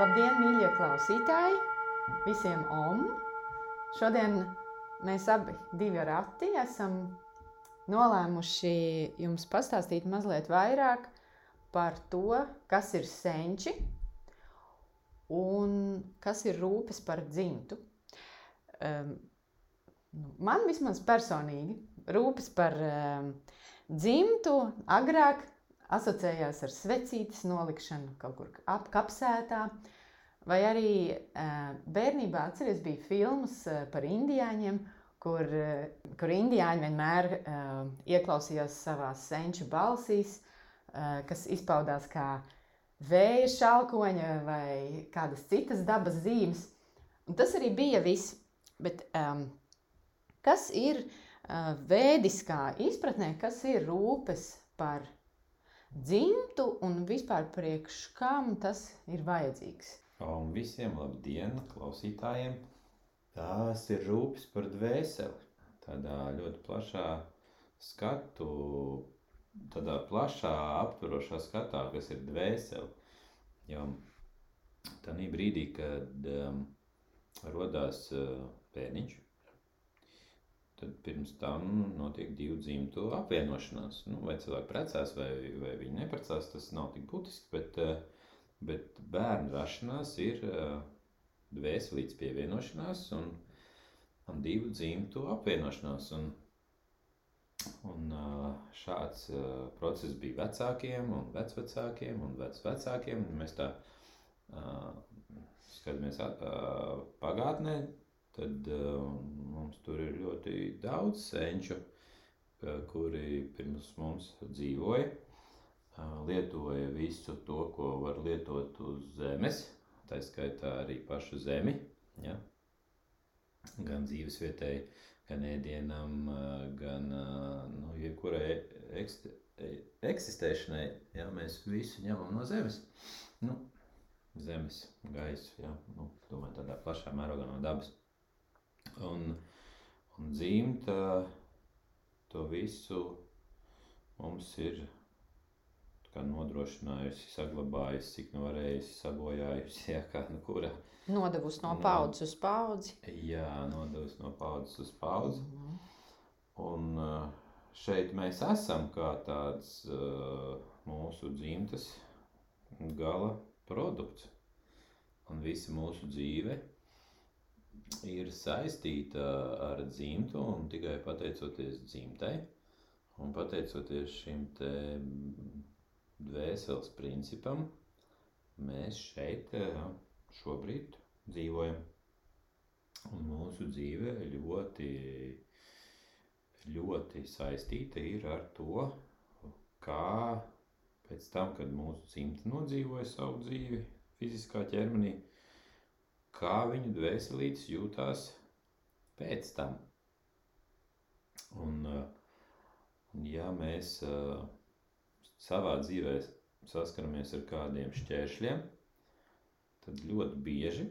Labdien, mīļie klausītāji! Visiem om! Šodien mēs abi divi ar Ati esam nolēmuši jums pastāstīt mazliet vairāk par to, kas ir senči un kas ir rūpes par dzimtu. Um, man vismaz personīgi rūpes par um, dzimtu agrāk asociējās ar svecītes nolikšanu kaut kur apkapsētā. Vai arī bērnībā atceries, bija filmas par indiāņiem, kur, kur indiāņi vienmēr ieklausījās savās senču balsīs, kas izpaudās kā vēja šalkoņa vai kādas citas dabas zīmes. Un tas arī bija viss. Bet um, kas ir uh, vēdiskā izpratnē, kas ir rūpes par dzimtu un vispār priekš kam tas ir vajadzīgs. Un visiem labdien, klausītājiem! Tās ir rūpes par dvēseli. Tādā ļoti plašā skatu, tādā plašā aptverošā skatā, kas ir dvēseli. Jo tādā brīdī, kad um, rodās uh, bērniņš, tad pirms tam notiek divu dzimtu apvienošanās. Nu, vai cilvēki precās, vai, vai viņi neprecās, tas nav tik būtiski, bet, eh, bet bērnu rašanās ir eh, dvēselīts pievienošanās un, un divu dzimtu apvienošanās. Un, un eh, šāds process bija vecākiem un vecvecākiem un vecvecākiem. Mēs tā skatāmies pagātnē, tad uh, mums tur ir ļoti daudz senču, kuri pirms mums dzīvoja, uh, lietoja visu to, ko var lietot uz zemes, tā skaitā arī pašu zemi, ja? gan dzīves vietai, gan ēdienam, uh, gan nu, jebkurai ekst eksistēšanai, ja mēs visu ņemam no zemes. Nu, zemes, gaisa, ja? nu, domāju, tādā plašā mērogā no dabas. Un, un dzimta to visu mums ir nodrošinājusi, saglabājusi, cik nu varējusi, sabojājusi. Jā, kā, nu, kura, Nodevusi no paudzes uz paudzi. Jā, nodevusi no paudzes uz paudzi. Mm. Un uh, šeit mēs esam kā tāds uh, mūsu dzimtas gala produkts. Un visa mūsu dzīve ir saistīta ar dzimtu un tikai pateicoties dzimtai un pateicoties šim te dvēseles principam, mēs šeit eh, šobrīd dzīvojam. Un mūsu dzīve ļoti, ļoti saistīta ir ar to, kā pēc tam, kad mūsu dzimta nodzīvoja savu dzīvi fiziskā ķermenī, kā viņu dvēselītes jūtās pēc tam. Un, un ja mēs savā dzīvē saskaramies ar kādiem šķēršļiem, tad ļoti bieži,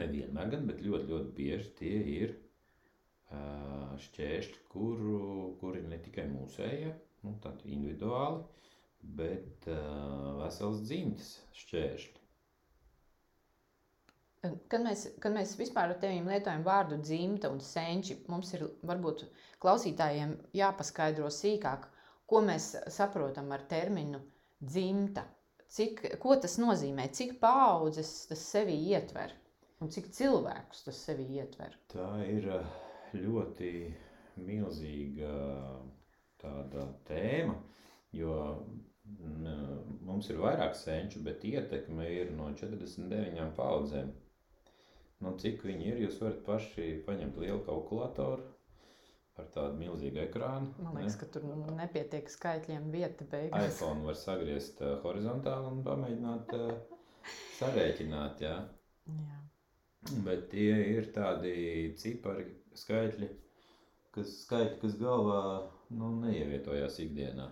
nevienmēr gan, bet ļoti, ļoti bieži tie ir šķēršļi, kuru, kuri ne tikai mūsējie, nu, tādi individuāli, bet vesels dzimtas šķēršļi. Kad mēs, kad mēs vispār ar tevi lietojam vārdu dzimta un senči, mums ir varbūt klausītājiem jāpaskaidro sīkāk, ko mēs saprotam ar terminu dzimta. Cik, ko tas nozīmē, cik paudzes tas sevi ietver un cik cilvēkus tas sevi ietver? Tā ir eh, ļoti milzīga tāda tēma, jo mm, mums ir vairāk senču, bet ietekme ir no 49 paudzēm. Nu, cik viņi ir, jūs varat paši paņemt lielu kalkulatoru ar tādu milzīgu ekrānu. Man liekas, ne? ka tur nepietiek skaitļiem vieta beigās. iPhone var sagriezt uh, horizontāli un pamēģināt uh, sarēķināt, jā. jā. Bet tie ir tādi cipari, skaitļi, kas, skaitļi, kas galvā nu, neievietojās ikdienā.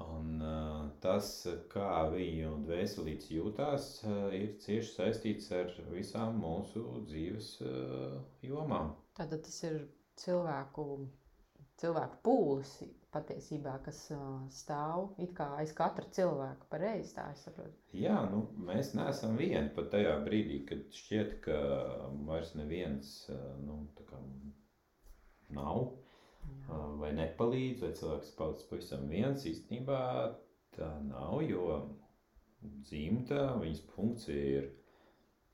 Un, uh, tas, kā viņu dvēselīts jūtās, uh, ir cieši saistīts ar visām mūsu dzīves uh, jomām. Tātad tas ir cilvēku cilvēku pūlis patiesībā, kas uh, stāv it kā aiz katra cilvēka. Pareizi tā es saprotu. Jā, nu, mēs neesam vieni pat tajā brīdī, kad šķiet, ka vairs neviens uh, nu, tā kā nav uh, vai nepalīdz, vai cilvēks palicis pavisam viens. Īstenībā tā nav, jo dzimta, viņas funkcija ir,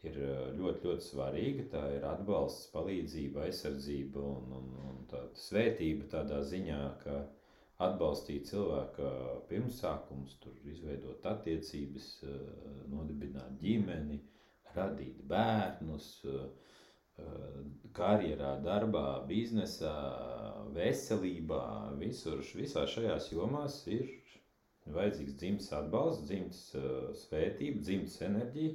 ir ļoti, ļoti svarīga. Tā ir atbalsts, palīdzība, aizsardzība un, un, un tāda svētība tādā ziņā, ka atbalstīt cilvēka pirmsākumus, tur izveidot attiecības, nodibināt ģimeni, radīt bērnus, uh, karjerā, darbā, biznesā, veselībā, visur, visā šajās jomās ir vajadzīgs dzimtas atbalsts, dzimtas uh, svētība, dzimtas enerģija.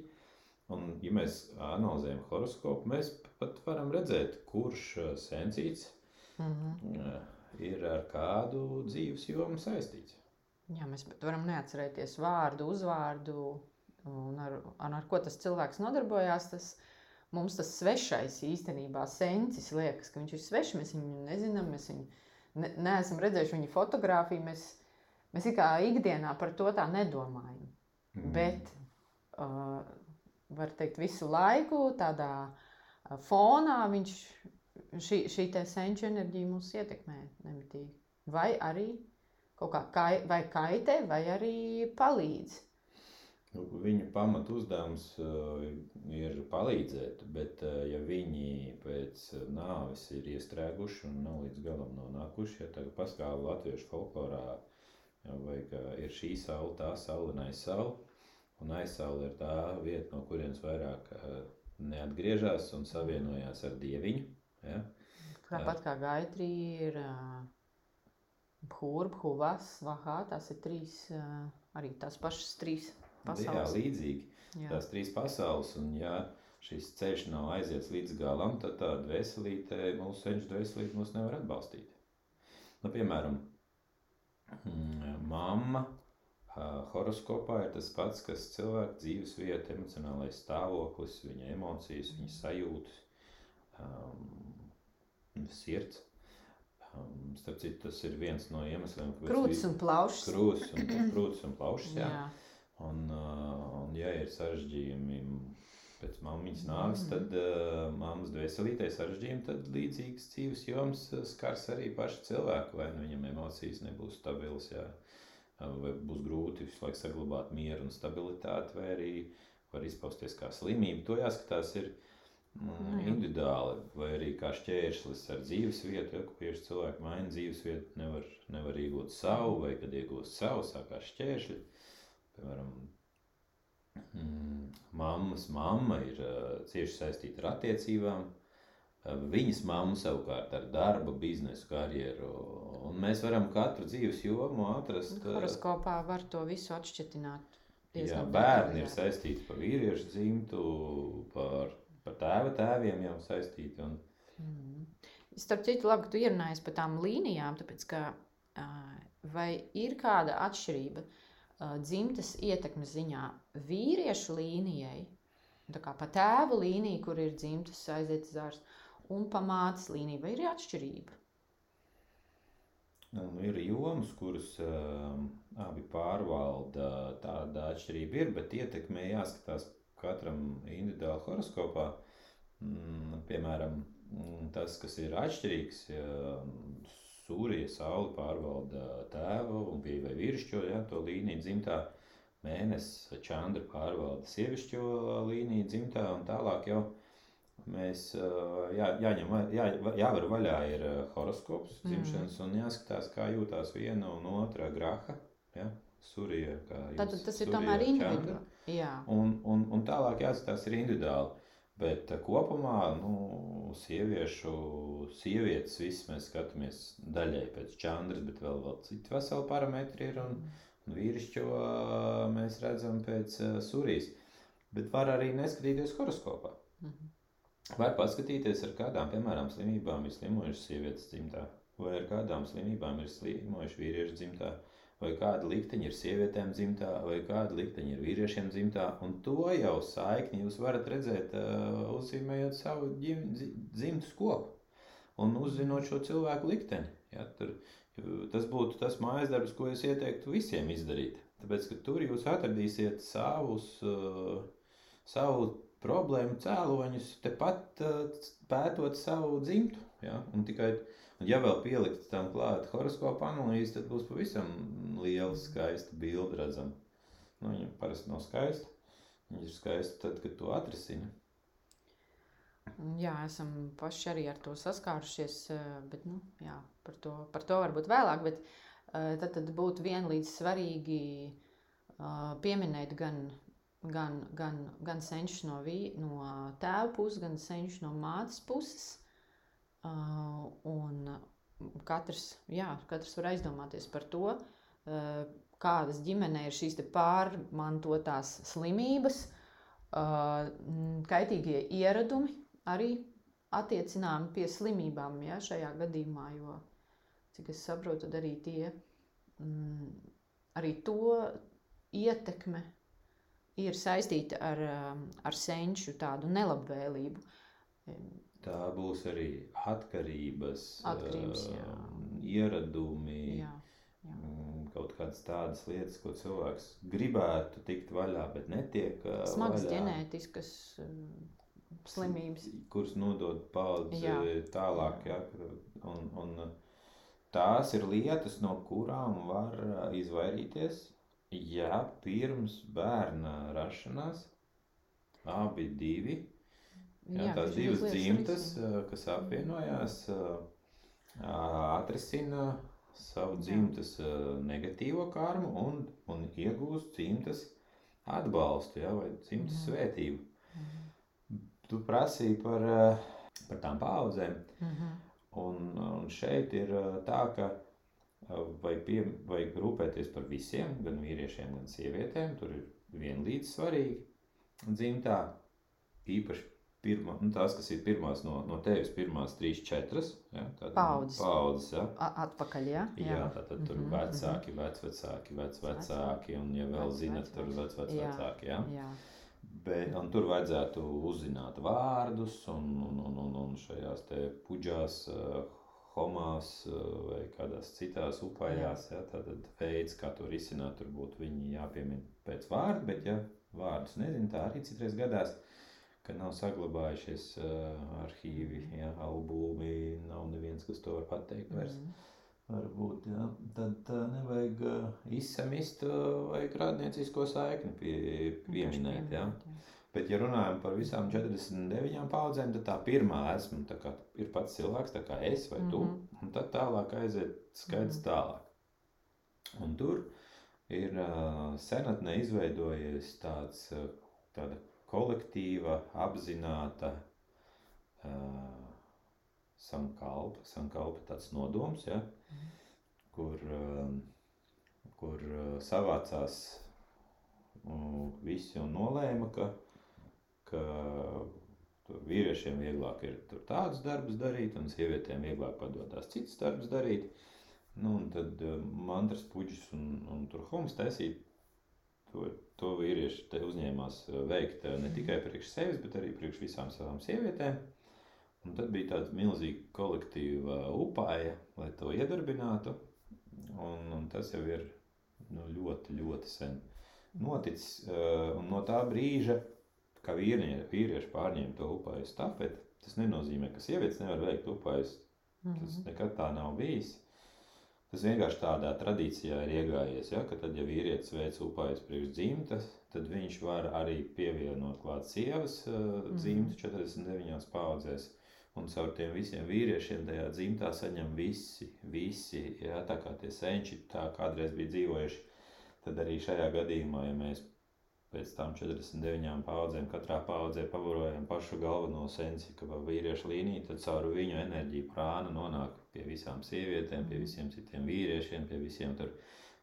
Un, ja mēs analizējam horoskopu, mēs pat varam redzēt, kurš sensīts Mhm. uh, ir ar kādu dzīves jomu saistīts. Jā, mēs pat varam neatcerēties vārdu, uzvārdu un ar, un ar ko tas cilvēks nodarbojās. Tas, mums tas svešais īstenībā sensis liekas, ka viņš ir svešs. Mēs viņu nezinām, mēs viņu ne, neesam redzējuši viņa fotografiju. Mēs, mēs kā ikdienā par to tā nedomājam. Mm. Bet, uh, var teikt, visu laiku tādā fonā viņš, šī, šī senču enerģija mūs ietekmē nemitīgi. Vai arī kaut kā kai, vai kaitē, vai arī palīdz. Nu, Viņu pamatu uzdevums uh, ir palīdzēt, bet, uh, ja viņi pēc nāves ir iestrēguši un nav līdz galam nonākuši, ja tagad paskāla latviešu folklorā, vai ir šī saule, tā saule un aizsaule, un aizsaule ir tā vieta, no kurienes vairāk neatgriežas un savienojās ar dieviņu. Ja? Tāpat kā gaitrī ir Bhūra, Bhuvas, Vahā, tās ir trīs, arī tās pašas trīs Jā, pasaules. līdzīgi. Jā. tās trīs pasaules, un ja šis ceļš nav aiziets līdz galam, tad tā dvēselīte, mūsu senču dvēselīte mūs nevar atbalstīt. Nu, piemēram, mm, mamma horoskopā ir tas pats, kas cilvēka dzīves vieta, emocionālais stāvoklis, viņa emocijas, viņa sajūtas, um, sirds. Um, starp citu, tas ir viens no iemesliem, kāpēc Krūtis un plaušas. krūtis un, krūtis un plaušas, jā. Jā. Un, uh, un ja ir sarežģījumi pēc mammas Mhm. nāves, tad uh, mammas dvēselītē sarežģījumi, tad līdzīgas dzīves joms uh, skars arī pašu cilvēku. Vai nu viņam emocijas nebūs stabilas, jā, vai būs grūti visu laiku saglabāt mieru un stabilitāti, vai arī var izpausties kā slimība. To jāskatās ir mm, Nu individuāli, vai arī kā šķēršlis ar dzīves vietu. Ja, ka bieži cilvēki maina dzīves vietu, nevar, nevar iegūt savu, vai kad iegūst savu, sākās šķēršļi. Piemēram, mm, mammas mamma ir uh, cieši saistīta ar attiecībām. Uh, viņas mamma savukārt ar darbu, biznesu, karjeru. Un mēs varam katru dzīves jomu atrast. uh, Horoskopā var to visu atšķitināt. Jā, bērni ir saistīti par vīriešu dzimtu, par, par tēva tēviem jau saistīti. Un, Mhm. Starp citu, labi, ka tu ierunājies par tām līnijām, tāpēc ka vai ir kāda atšķirība ā, dzimtas ietekmes ziņā vīriešu līnijai, tā kā pa tēvu līniju, kur ir dzimtas aiziet zārs, un pa mātes līniju, vai ir atšķirība? un ir jomas, kuras um, abi pārvalda. Tāda atšķirība ir, bet ietekmē jāskatās katram individuāli horoskopā. Mm, piemēram, mm, tas, kas ir atšķirīgs, ja Sūrija saule pārvalda tēvu un bija vīrišķo, ja, to līniju dzimtā. Mēnesis Čandra pārvalda sievišķo līniju dzimtā un tālāk jau mēs jā, jāņem, jā, va- jāvar vaļā ir horoskops Mhm. dzimšanas un jāskatās, kā jūtās viena un otra graha, ja, Surija, kā Tad jūs, tas ir Surija, tomēr Čandra. individuāli. Un, un, un tālāk jāskatās ir individuāli. Bet ā, kopumā nu, sieviešu, sievietes visas mēs skatāmies daļai pēc čandras, bet vēl, vēl citi veseli parametri ir. Un, un vīrišķo ā, mēs redzam pēc uh, surijas. Bet var arī neskatīties horoskopā. Mhm. Var paskatīties, ar kādām, piemēram, slimībām ir slimojušas sievietes dzimtā, vai ar kādām slimībām ir slimojuši vīrieši dzimtā, vai kāda likteņa ir sievietēm dzimtā, vai kāda likteņa ir vīriešiem dzimtā. Un to jau saikni jūs varat redzēt, uh, uzzīmējot savu ģim, dzi- dzimtas kopu un uzzinot šo cilvēku likteni. Ja, tur, tas būtu tas mājas darbs, ko es ieteiktu visiem izdarīt. Tāpēc, ka tur jūs atradīsiet savus, uh, savu problēmu cēloņus, tepat uh, pētot savu dzimtu. Ja? Un tikai, un ja vēl pielikt tam klāt horoskopu analīzi, tad būs pavisam liela skaista bilde redzama. Nu, viņa parasti nav skaista. Viņa ir skaista tad, kad to atrisina. Jā, esam paši arī ar to saskārušies, eh, bet nu, jā, par, to, par to varbūt vēlāk. Bet, eh, tad, tad būtu vienlīdz svarīgi eh, pieminēt gan, gan, gan, gan senčus no, vī, no tēva puses, gan senčus no mātes puses. Un katrs, jā, katrs var aizdomāties par to, kādas ģimenē ir šīs pārmantotās slimības, kaitīgie ieradumi, arī attiecināmi pie slimībām ja, šajā gadījumā, jo, cik es saprotu, arī tie, mm, arī to ietekme ir saistīta ar, um, ar senču tādu nelabvēlību. Tā būs arī atkarības, Atkarības, jā. uh, ieradumi, Jā, jā. mm, kaut kādas tādas lietas, ko cilvēks gribētu tikt vaļā, bet netiek uh, Smagas vaļā. ģenētiskas um, slimības. kuras nodod paudzi Jā. tālāk. Ja? Un, un tās ir lietas, no kurām var izvairīties, ja pirms bērna rašanās abi divi, ja, Jā, tās divas dzimtas, risina. uh, kas apvienojās, uh, atrisina savu dzimtas uh, negatīvo karmu un, un iegūst dzimtas atbalstu ja? vai dzimtas Mhm. svētību. Mhm. Tu prasīji par, eh, par tām paudzēm, Mhm. un, un šeit ir eh, tā, ka eh, vajag, pie, vajag rūpēties par visiem, gan vīriešiem, gan sievietēm. Tur ir vienlīdz svarīgi dzimtā. Īpaši pirma, nu, tās, kas ir pirmās no, no tevis, pirmās trīs, četras ja, tātad Paudzes. paudzes ja. Atpakaļ, jā. Jā, tātad tur ir Mhm, vecāki, vecvecāki, vecvecāki, un, ja vēl zinat, tur vecvecāki. Ja. Jā. Bet, un tur vajadzētu uzzināt vārdus, un, un, un, un, un šajās te puģās, uh, homās uh, vai kādās citās upājās. Ja, tad veids, kā to risināt, tur būtu viņi jāpiemina pēc vārda, bet ja vārdus nezinu, tā arī citreiz gadās, ka nav saglabājušies uh, arhīvi, ja, albumi, nav neviens, kas to var pateikt vairs. Mhm. Varbūt, ja, tad uh, nevajag uh, izsamist, uh, vajag rādniecisko saikni pie, pieminēt. Ja. Bet, ja runājam par visām 49 paudzēm, tad tā pirmā esmu tā kā, ir pats cilvēks, tā kā es vai tu. Mhm. Un tad tālāk aiziet skaidrs Mhm. tālāk. Un tur ir uh, senatnē izveidojies tāds, uh, tāda kolektīva, apzināta uh, sankalpa, sankalpa tāds nodoms, ja, Mhm. kur, um, kur uh, savācās uh, visi un nolēma, ka, ka vīriešiem vieglāk ir tur tādus darbus darīt, un sievietēm vieglāk padodas citus darbus darīt. Nu, un tad uh, mantras puģis un, un tur homs taisīt. To, to vīrieši te uzņēmās uh, veikt uh, ne tikai priekš sevis, bet arī priekš visām savām sievietēm. Un tad bija tāda milzīga kolektīva upāja, lai to iedarbinātu. Un, un tas jau ir nu, ļoti, ļoti sen noticis. uh, Un no tā brīža, kad vīrie, vīrieši pārņēma to upāju stafeti, tas nenozīmē, ka sievietes nevar veikt upājas. Tas Mhm. nekad tā nav bijis. Tas vienkārši tādā tradīcijā ir iegājies, ja, ka tad, ja vīrietis veic upājas priekš dzimtas, tad viņš var arī pievienot klāt sievas uh, dzimtu 49 paudzēs. Un caur tiem visiem vīriešiem tajā dzimtā saņem visi, visi ja, tā kā tie senči tā kādreiz bija dzīvojuši. Tad arī šajā gadījumā, ja mēs pēc tam 49 paudzēm katrā paudzē pavarojam pašu galveno sensi, ka vīriešu līniju, tad caur viņu enerģiju prāna nonāk pie visām sievietēm, pie visiem citiem vīriešiem, pie visiem tur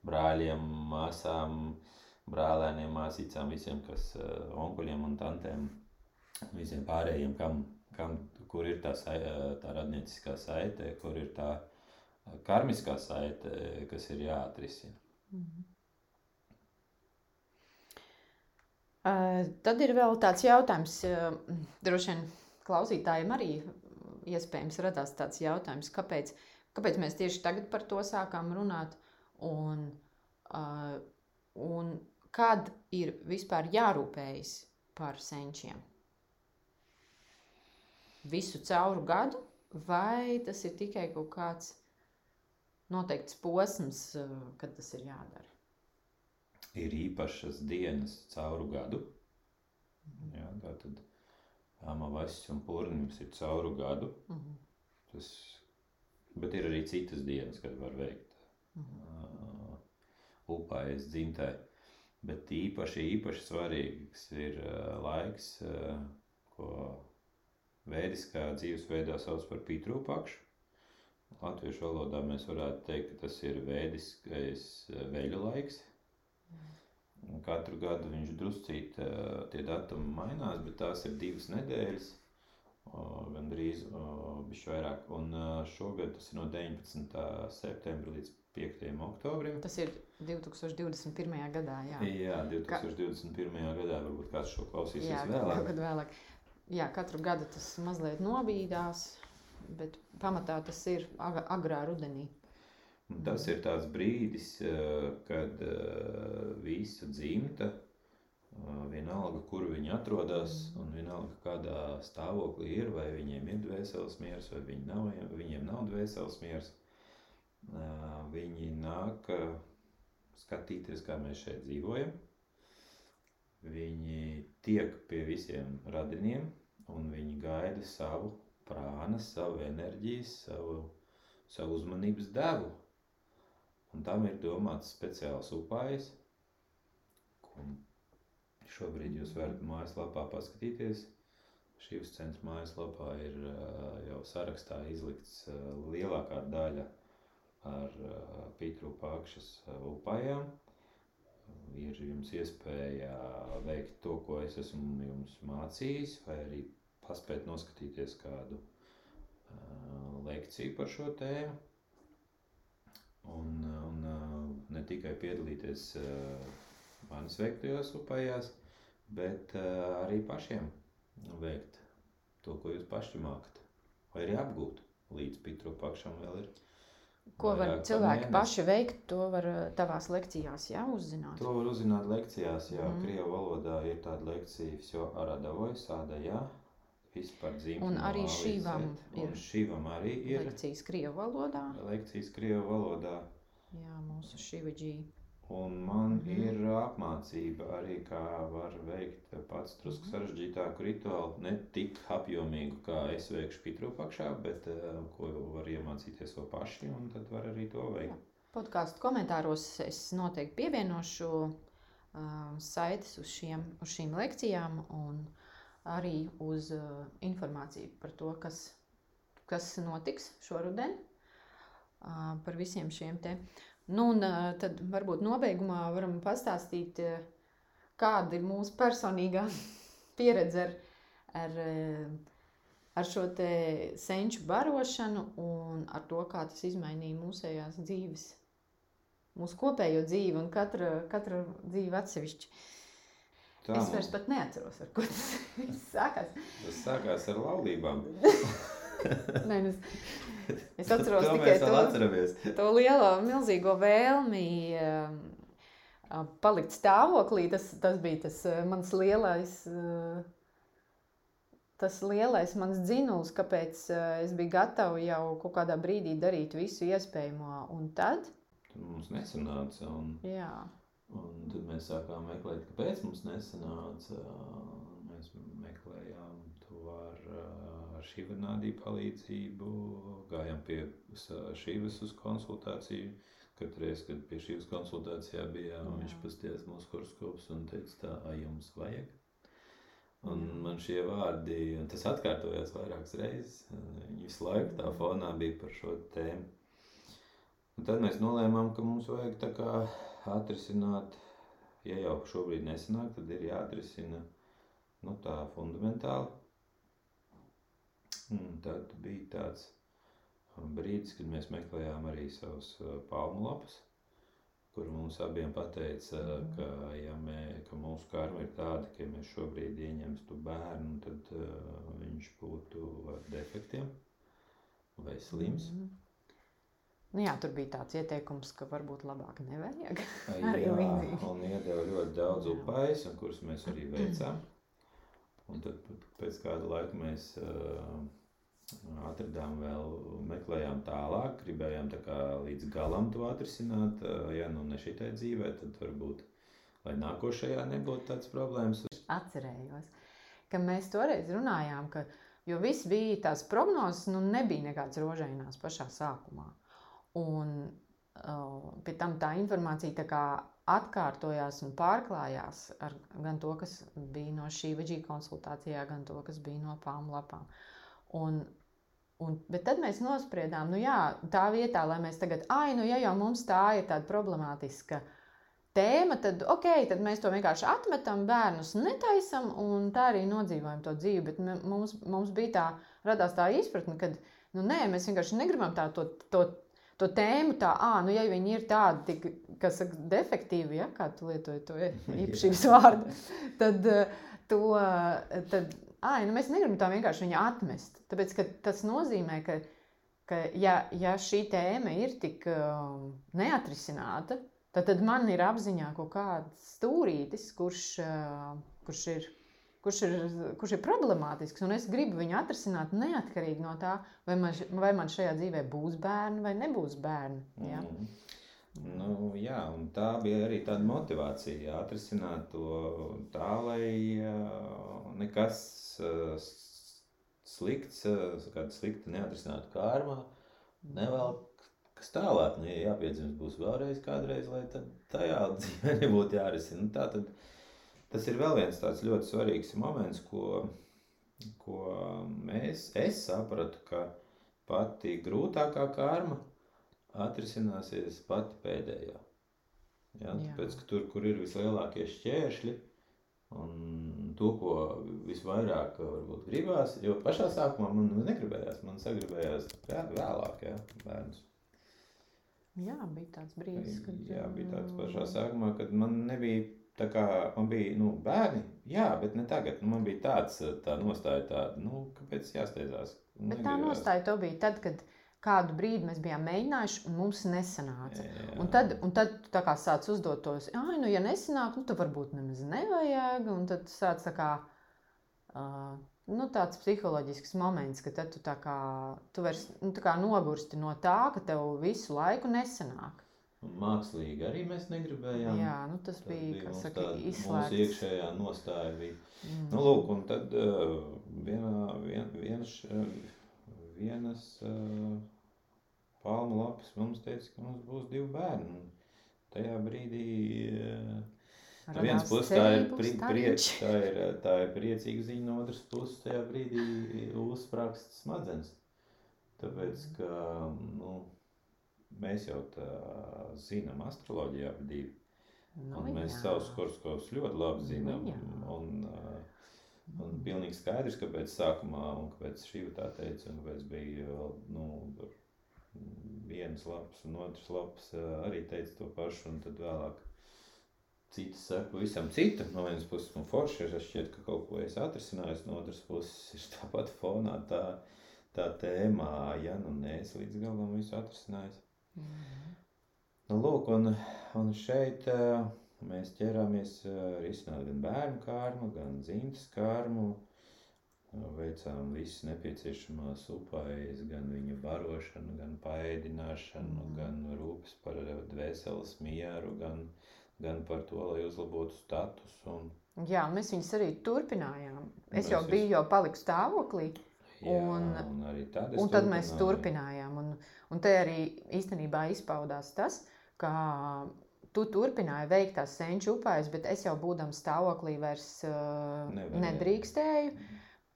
brāļiem, māsām, brālēniem, māsīcām, visiem, kas uh, onkuļiem un tantēm, visiem pārējiem, kam, kam, kur ir tā, sai, tā radnieciskā saite, kur ir tā karmiskā saite, kas ir jāatrisina. Mhm. Uh, Tad ir vēl tāds jautājums, droši vien klausītājiem arī iespējams radās tāds jautājums, kāpēc, kāpēc mēs tieši tagad par to sākām runāt, un, uh, un kad ir vispār jārūpējas par senčiem? Visu cauru gadu, vai tas ir tikai kaut kāds noteikts posms, uh, kad tas ir jādara? Ir īpašas dienas cauru gadu. Jā, tā tad Amavasis un Pūrnims ir cauru gadu. Mm -hmm. Tas, bet ir arī citas dienas, kad var veikt Mm -hmm. uh, upājas dzimtē. Bet īpaši, īpaši svarīgs ir uh, laiks, uh, ko vēdiskā dzīvesveidā sauc par pitrūpakšu. Latviešu valodā mēs varētu teikt, ka tas ir vēdiskais veļu laiks. Katru gadu viņš druscīt tie datumi mainās, bet tās ir divas nedēļas, gandrīz bišķi vairāk. Un šogad tas ir no 19. septembra līdz 5. oktobrim. Tas ir 2021. gadā, jā. Jā, 2021. Ka... gadā varbūt kāds šo klausīsies jā, vēlāk. Kad vēlāk. Jā, katru gadu tas mazliet nobīdās, bet pamatā tas ir agrā rudenī. Un tas ir tāds brīdis, kad visa dzimta, vienalga, kur viņi atrodas, un vienalga, kādā stāvoklī ir, vai viņiem ir dvēseles miers, vai viņi nav, viņiem nav dvēseles miers, viņi nāk skatīties, kā mēs šeit dzīvojam. Viņi tiek pie visiem radiniem, un viņi gaida savu prānu, savu enerģiju, savu, savu uzmanības devu. Un tam ir domāts speciāls upājs, ko šobrīd jūs varat mājaslapā paskatīties. Šīs centra mājaslapā ir jau sarakstā izlikts lielākā daļa ar Pītru Pakšas upājām. Ir jums iespēja veikt to, ko es esmu jums mācījis, vai arī paspēt noskatīties kādu lekciju par šo tēmu un, tikai piedalīties manis veiktajos upējās, bet arī pašiem veikt to, ko jūs paši mākat, vai arī apgūt līdz pitru pakšam vēl ir. Ko var cilvēki paši veikt, to var tavās lekcijās jā, uzzināt? To var uzzināt lekcijās, jā, mm. Krievu valodā ir tāda lekcija, jo aradavoja sāda, jā, vispār dzīvi. Un arī šīvam ir. Šīvam arī ir. Lekcijas Krievu valodā. Lekcijas Krievu valodā. Jā, mūsu šīvaģī. Un man -hmm. ir apmācība arī, kā var veikt pats drusku -hmm. sarežģītāku rituālu. Ne tik apjomīgu, kā es veikšu pitrūpakšā, bet uh, ko var iemācīties vēl paši, un tad var arī to veikt. Podkāstu komentāros es noteikti pievienošu uh, saites uz, šiem, uz šīm lekcijām un arī uz uh, informāciju par to, kas, kas notiks šoruden par visiem šiem te. Nu, un tad varbūt nobeigumā varam pastāstīt, kāda ir mūsu personīgā pieredze ar, ar, ar šo te senču barošanu un ar to, kā tas izmainīja mūsējās dzīves, mūsu kopējo dzīvi un katra, katra dzīve atsevišķi. Tā, es vairs pat neatceros, ar ko tas sākās. Tas sākās ar laulībām. Nē, nu es, es atceros tikai to, atceramies. to lielo, milzīgo vēlmi um, palikt stāvoklī. Tas, tas bija tas uh, mans lielais, uh, tas lielais mans dzinuls, kāpēc uh, es biju gatava jau kaut kādā brīdī darīt visu iespējamo. Un tad? Tad mums nesanāca. Un... Jā. Un tad mēs sākām meklēt, kāpēc mums nesanāca. Mēs meklējām to ar, ar Šivanādī palīdzību, gājām pie Šivas uz konsultāciju. Katru reizi, kad pie šīs konsultācijā bija, Jā. viņš pastījās mūsu horoskops un teica, tā, a jums vajag. Un man šie vārdi, un tas atkārtojās vairākas reizes, visu laiku tā fonā bija par šo tēmu. Un tad mēs nolēmām, ka mums vajag tā kā atrisināt, ja jau šobrīd nesanāk, tad ir jāatrisina nu, tā fundamentāli. Un tad bija tāds brīdis, kad mēs meklējām arī savus palmu lapus, kur mums abiem pateica, mm. ka, ja mē, ka mūsu karma ir tāda, ka ja mēs šobrīd ieņemstu bērnu, tad uh, viņš būtu ar defektiem vai slims. Mm. Nu, jā, tur bija tāds ieteikums, ka varbūt labāk nevajag. Arī līdzīgi. Un iedeva ļoti daudz upais, kurus mēs arī veicām. Un tad pēc kāda laika mēs uh, atradām vēl, meklējām tālāk, gribējām tā kā līdz galam to atrisināt. Ja nu ne šitai dzīvē, tad varbūt, lai nākošajā nebūtu tāds problēmas. Atcerējos, ka mēs toreiz runājām, ka, jo viss bija tās prognozes, nu nebija nekāds rožainās pašā sākumā. Un uh, pie tam tā informācija tā kā atkārtojās un pārklājās ar gan to, kas bija no šī veģīna konsultācijā, gan to, kas bija no palmu lapām. Un, un, bet tad mēs nospriedām, nu jā, tā vietā, lai mēs tagad, ai, nu ja jau mums tā ir tāda problemātiska tēma, tad ok, tad mēs to vienkārši atmetam, bērnus netaisam un tā arī nodzīvojam to dzīvi. Bet mums, mums bija tā, radās tā izpratne, ka, nu nē, mēs vienkārši negribam tā to. to to tēmu, tā, ah, nu, ja viņi ir tādi, tik, kas saka, defektīvi, ja, kā tu lietoji to īpašības vārdu, tad, to, tad ai, nu, mēs negribam tā vienkārši viņu atmest. Tāpēc, tas nozīmē, ka, ka ja, ja šī tēma ir tik um, neatrisināta, tad, tad man ir apziņā kaut kāds stūrītis, kurš, uh, kurš ir kurš ir, kurš ir problemātisks, un es gribu viņu atrisināt neatkarīgi no tā, vai man, vai man šajā dzīvē būs bērni vai nebūs bērni. Ja? Mm. Nu, jā, un tā bija arī tāda motivācija atrisināt to tā, lai nekas slikts, kāda slikta neatrisināta kārma nevēl kas tālāk, nu, ja jāpiedzimst būs vēlreiz kādreiz, lai tad tajā dzīvē nebūtu jārisina. Nu, tā tad Tas ir vēl viens tāds ļoti svarīgs moments, ko, ko mēs, es sapratu, ka pati grūtākā karma atrisināsies pati pēdējā. Ja, tāpēc, ka tur, kur ir vislielākie šķēršļi, un to, ko visvairāk varbūt gribās, jo pašā sākumā man negribējās, man sagribējās jā, vēlāk, ja, bērnus. Jā, bija tāds brīdis, kad... Jā, bija tāds pašā sākumā, kad man nebija Tā kā man bija nu, bērni, jā, bet ne tagad. Nu, man bija tāds, tā nostāja, tāda, nu, kāpēc jāsteidzās. Bet negribās. tā nostāja to bija tad, kad kādu brīdi mēs bijām mēģinājuši, un mums nesanāca. Jā, jā. Un tad, un tad tā kā sāc uzdot tos, ah, nu, ja nesanāk, nu, tad varbūt nemaz nevajag. Un tad sāc tā kā, uh, nu, tāds psiholoģisks moments, ka tu kā, tu vairs, nu, kā nogursti no tā, ka tev visu laiku nesanāk. Mākslīgi arī mēs negribējām. Jā, nu tas tad bija, bija saka, izslēgts. Mūsu iekšējā nostāja bija. Mm. Nu, lūk, un tad uh, vienā, vien, vienas, uh, vienas uh, palmu lapas mums teica, ka mums būs divi bērni. Tajā brīdī uh, no vienas puses tā ir, pri, priec, tā, ir, tā ir priecīga ziņa, no otras puses tajā brīdī uzsprāgst smadzenes. Tāpēc, ka, nu, mēs jau tā zinām astroloģijā divi. Nu, un mēs jā. savus horoskopus ļoti labi nu zinām. Nu, un, un, un pilnīgi skaidrs, kāpēc sākumā un kāpēc šī tā teica, un kāpēc bija nu, vienas lapas un otras lapas arī teica to pašu, un tad vēlāk citas saka pavisam citu. No vienas puses man forši ir, šķiet, ka kaut ko es atrisināju, no otras puses ir tāpat fonā tā, tā tēmā, ja nu nē, es līdz galam visu atrisināju. Mm. Nu, lūk, un, un šeit uh, mēs ķerāmies uh, risināt gan bērnu kārmu, gan dzimtas kārmu. Veicām visas nepieciešamās upaies, gan viņa barošanu, gan paēdināšanu, mm. gan rūpes par dvēseles mieru, gan, gan par to, lai uzlabotu statusu. Un... Jā, mēs viņus arī turpinājām. Es mēs jau biju jau paliku stāvoklī. Jā, un, un, tad, un tad mēs turpinājām. Un, un te arī īstenībā izpaudās tas, ka tu turpināji veikt tās senču upēs, bet es jau būdams stāvoklī vairs uh, Nevarēju. nedrīkstēju.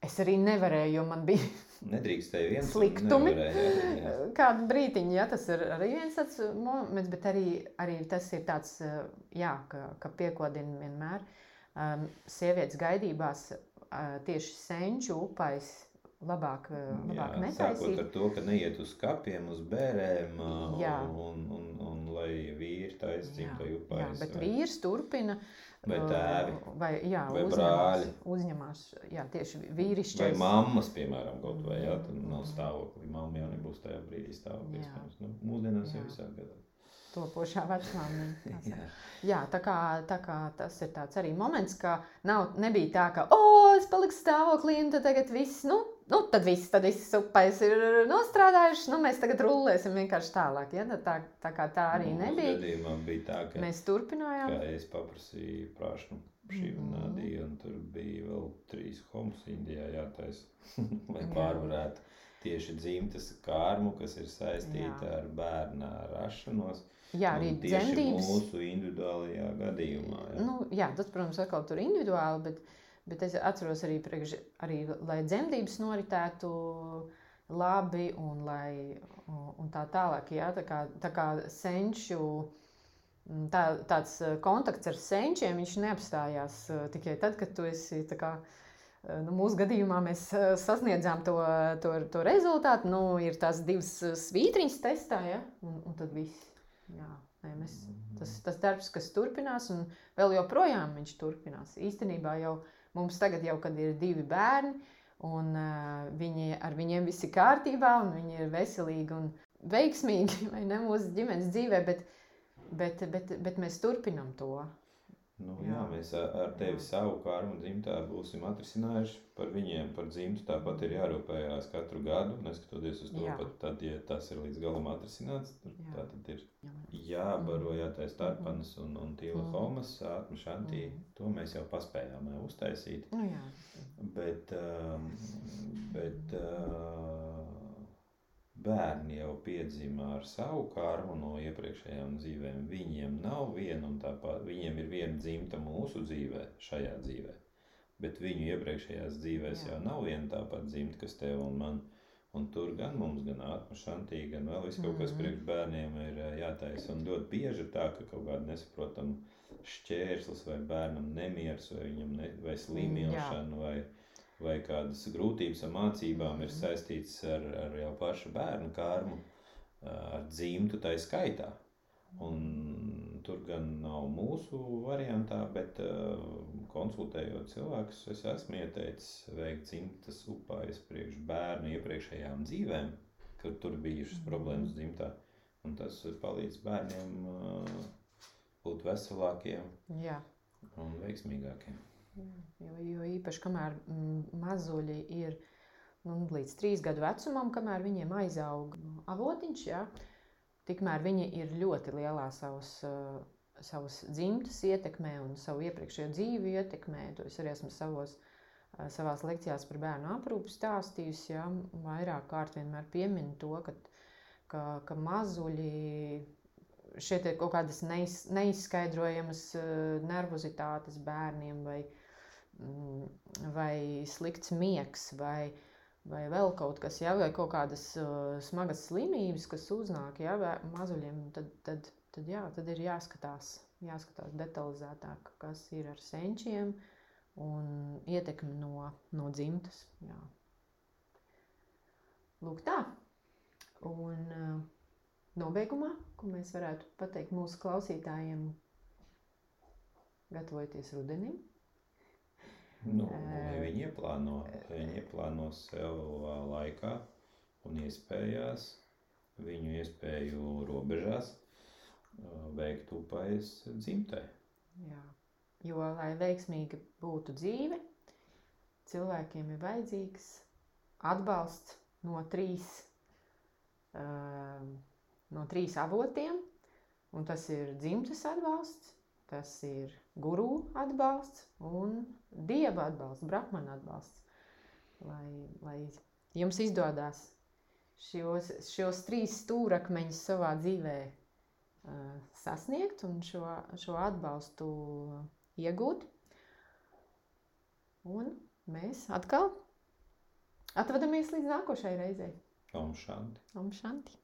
Es arī nevarēju, jo man bija Nedrīkstēja viens sliktumi. Kādu brīdiņu, ja tas ir arī viens tāds moments, bet arī, arī tas ir tāds, jā, ka, ka piekodina vienmēr um, sievietes gaidībās uh, tieši senču upais labāk, eh, labāk jā, netaisīt. Sākot ar to, ka neiet uz kapiem, uz bērēm, jā. un, un, un, un lai vīri taisa dzimta upais. Jā, bet vai... vīrs turpina Vai tēvi? Vai, jā, Vai uzņemās, brāļi? uzņemās jā, tieši Vai vīrišķis. mammas, piemēram, kaut vai jā, tad nav stāvoklī. Mamma jau nebūs tajā brīdī iespējams. Nu, mūsdienās jau Jā. visādi gadās. Topošā vecmāmiņa. Jā. Jā, tā kā, tā kā tas ir tāds arī moments, ka nav, nebija tā, ka, o, es paliku stāvoklī, un tad tagad viss, nu, nu tad viss, tad viss upais ir nostrādājuši, nu, mēs tagad rullēsim vienkārši tālāk, ja? Tā, tā kā tā arī Mūsu nebija. gadījumā bija tā, ka, Mēs turpinājām. ka es paprasīju prāšanu šī un Mhm. nādīja, un tur bija vēl trīs homus Indijā jātaisa, lai pārvarētu tieši dzimtas kārmu, kas ir saistīta Jā. ar bērna rašanos. Jā, arī dzemdības. mūsu individuālajā gadījumā. Jā. Nu, jā, tas, protams, atkal tur individuāli, bet, bet es atceros arī, priekš, arī, lai dzemdības noritētu labi un, lai, un, tā tālāk. Jā, tā kā, tā kā senču, mm, tā, tāds eh, kontakts ar senčiem, neapstājās eh, tikai tad, kad tu esi kā. eh, Nu, mūsu gadījumā mēs sasniedzām to, to, to rezultātu. Nu, ir tās divas svītriņas testā, ja? un, un tad viss. Jā, nē, mēs, tas, tas darbs, kas turpinās, un vēl joprojām viņš turpinās. Īstenībā jau mums tagad, jau, ir divi bērni, un uh, viņi, ar viņiem viss ir kārtībā, un viņi ir veselīgi un veiksmīgi ne, mūsu ģimenes dzīvē, bet, bet, bet, bet mēs turpinām to. Nu, Jā. jā, mēs ar tevi Jā. savu kārmu dzimtā būsim atrisinājuši. Par viņiem, par dzimtu tāpat ir jārūpējās katru gadu, neskatoties uz to, Jā. pat tad, ja tas ir līdz galam atrisināts, tā tad ir Jā. jābaro, jātais tarpanas un, un tīla Mhm. homas, ātma šantī. Mhm. To mēs jau paspējām uztaisīt. Nu, jā. Bet, um, bet uh, bērni jau piedzima ar savu karmu no iepriekšējām dzīvēm. Viņiem nav viena un tā pati. Viņiem ir viena dzimta mūsu dzīvē, šajā dzīvē. Bet viņu iepriekšējās dzīvēs Jā. jau nav viena tā pati dzimta, kas tev un man. Un tur gan mums, gan atmašantī, gan vēl viss kaut kas Mhm. priekš bērniem ir ā, jātaisa. Un ļoti bieži ir tā, ka kaut kāda nesaprotama šķērslis vai bērnam nemieris vai viņam ne, vai slimjošana vai, vai kādas grūtības ar mācībām ir Mhm. saistīts ar, ar jau pašu bērnu kārmu, ar dzimtu tai skaitā. Un tur gan nav mūsu variantā, bet konsultējot cilvēkus, es esmu ieteicis veikt dzimtas upājas priekš bērnu iepriekšējām dzīvēm, kur tur bijušas Mhm. problēmas dzimtā. Un tas palīdz bērniem būt veselākiem Jā. un veiksmīgākiem. Jo, jo īpaši, kamēr mm, mazuļi ir nu, līdz trīs gadu vecumam, kamēr viņiem aizaug avotiņš, jā, tikmēr viņi ir ļoti lielā savas, uh, savas dzimtas ietekmē un savu iepriekšējo dzīvi ietekmē. To es arī esmu savos, uh, savās lekcijās par bērnu aprūpu stāstījusi. Jā, vairāk kārt vienmēr pieminu to, ka, ka, ka mazuļi šeit ir kaut kādas neiz, neizskaidrojamas uh, nervozitātes bērniem vai, mm, vai slikts miegs vai, vai vēl kaut kas, ja, vai kaut kādas uh, smagas slimības, kas uznāk ja, mazuļiem, tad, tad, tad, jā, tad ir jāskatās, jāskatās detalizētāk, kas ir ar senčiem un ietekmi no, no dzimtas. Jā. Lūk tā. Un uh, nobeigumā, ko mēs varētu pateikt mūsu klausītājiem, gatavoties rudenim. Nu, lai viņi ieplāno, viņi ieplāno sev laikā un iespējās, viņu iespēju robežās veikt upājas dzimtai. Jā. Jo, lai veiksmīgi būtu dzīve, cilvēkiem ir vajadzīgs atbalsts no trīs, no trīs avotiem. Un tas ir dzimtes atbalsts, tas ir guru atbalsts un dieva atbalsts, brahmana atbalsts. Lai, lai jums izdodas šos, šos trīs stūrakmeņus savā dzīvē uh, sasniegt un šo, šo atbalstu iegūt. Un mēs atkal atvadamies līdz nākošajai reizei. Om šanti. Om šanti!